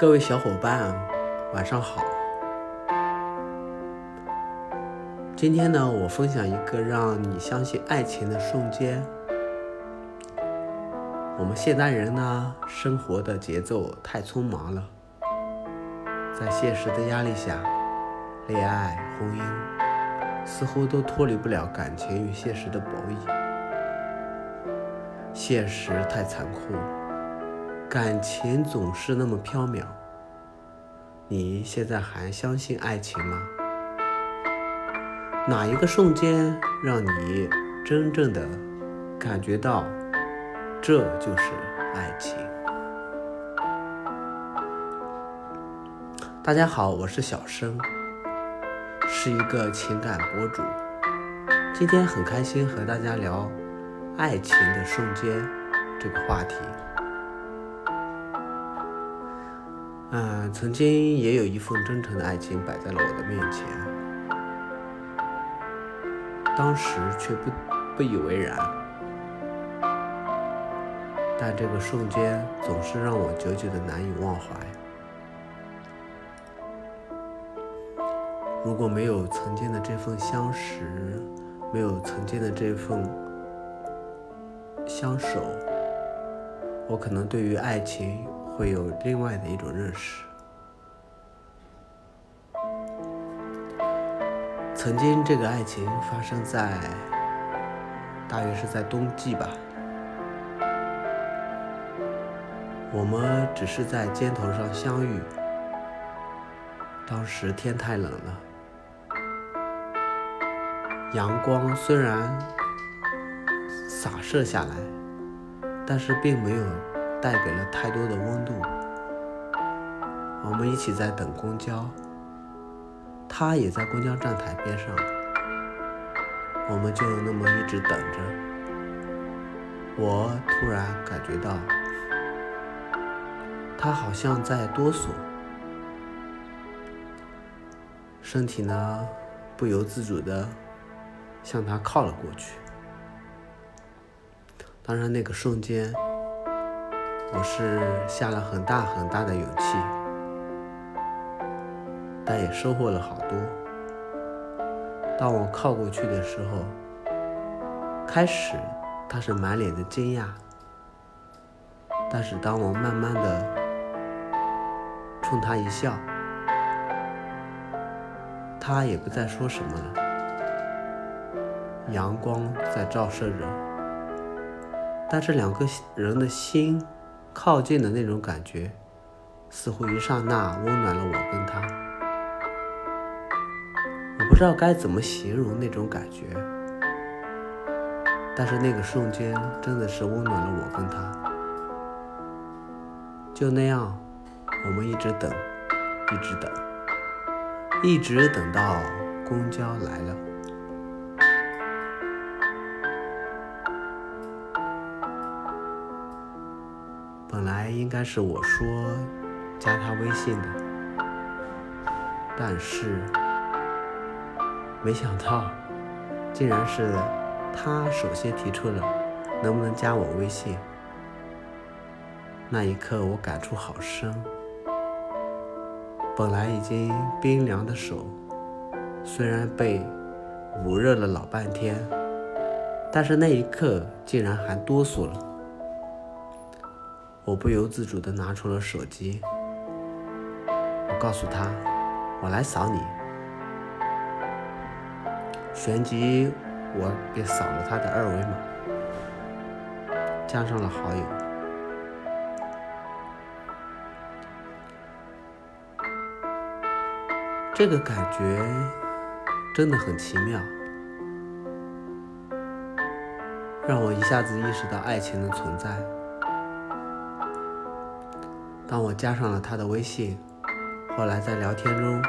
各位小伙伴，晚上好。今天呢，我分享一个让你相信爱情的瞬间。我们现代人呢，生活的节奏太匆忙了，在现实的压力下，恋爱、婚姻似乎都脱离不了感情与现实的博弈。现实太残酷，感情总是那么飘渺。你现在还相信爱情吗？哪一个瞬间让你真正的感觉到这就是爱情？大家好，我是小生，是一个情感博主。今天很开心和大家聊爱情的瞬间这个话题。嗯，曾经也有一份真诚的爱情摆在了我的面前，当时却不不以为然，但这个瞬间总是让我久久的难以忘怀。如果没有曾经的这份相识，没有曾经的这份相守，我可能对于爱情。会有另外的一种认识。曾经，这个爱情发生在大约是在冬季吧。我们只是在街头上相遇，当时天太冷了，阳光虽然洒射下来，但是并没有。带给了太多的温度。我们一起在等公交，他也在公交站台边上，我们就那么一直等着。我突然感觉到，他好像在哆嗦，身体呢不由自主的向他靠了过去。当然，那个瞬间。我是下了很大很大的勇气，但也收获了好多。当我靠过去的时候，开始他是满脸的惊讶，但是当我慢慢的冲他一笑，他也不再说什么了。阳光在照射着，但是两个人的心。靠近的那种感觉，似乎一刹那温暖了我跟他。我不知道该怎么形容那种感觉，但是那个瞬间真的是温暖了我跟他。就那样，我们一直等，一直等，一直等到公交来了。应该是我说加他微信的，但是没想到竟然是他首先提出了能不能加我微信。那一刻我感触好深，本来已经冰凉的手，虽然被捂热了老半天，但是那一刻竟然还哆嗦了。我不由自主地拿出了手机，我告诉他：“我来扫你。”旋即，我便扫了他的二维码，加上了好友。这个感觉真的很奇妙，让我一下子意识到爱情的存在。当我加上了他的微信，后来在聊天中，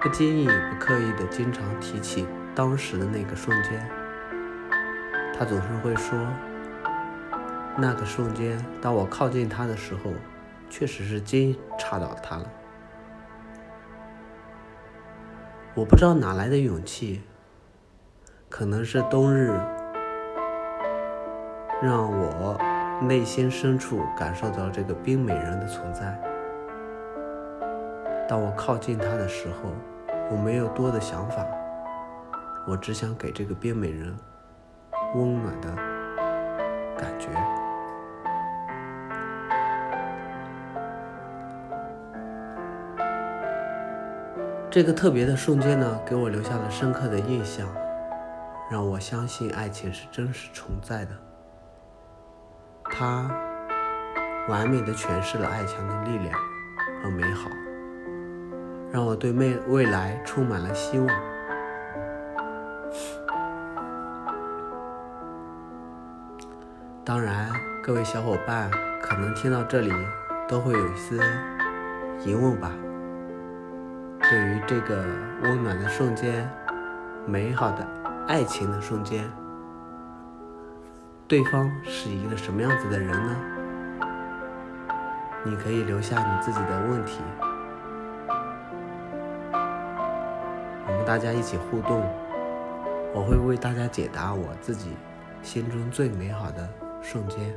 不经意、不刻意的经常提起当时的那个瞬间，他总是会说：“那个瞬间，当我靠近他的时候，确实是惊诧到他了。”我不知道哪来的勇气，可能是冬日让我内心深处感受到这个冰美人的存在。当我靠近她的时候，我没有多的想法，我只想给这个冰美人温暖的感觉。这个特别的瞬间呢，给我留下了深刻的印象，让我相信爱情是真实存在的。它完美的诠释了爱情的力量和美好，让我对未未来充满了希望。当然，各位小伙伴可能听到这里都会有一些疑问吧。对于这个温暖的瞬间，美好的爱情的瞬间，对方是一个什么样子的人呢？你可以留下你自己的问题，我们大家一起互动，我会为大家解答我自己心中最美好的瞬间。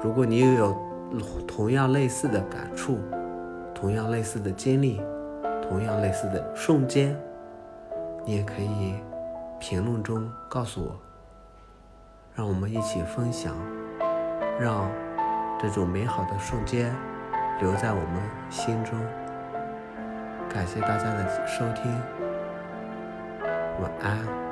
如果你也有同样类似的感触，同样类似的经历，同样类似的瞬间，你也可以评论中告诉我，让我们一起分享，让这种美好的瞬间留在我们心中。感谢大家的收听，晚安。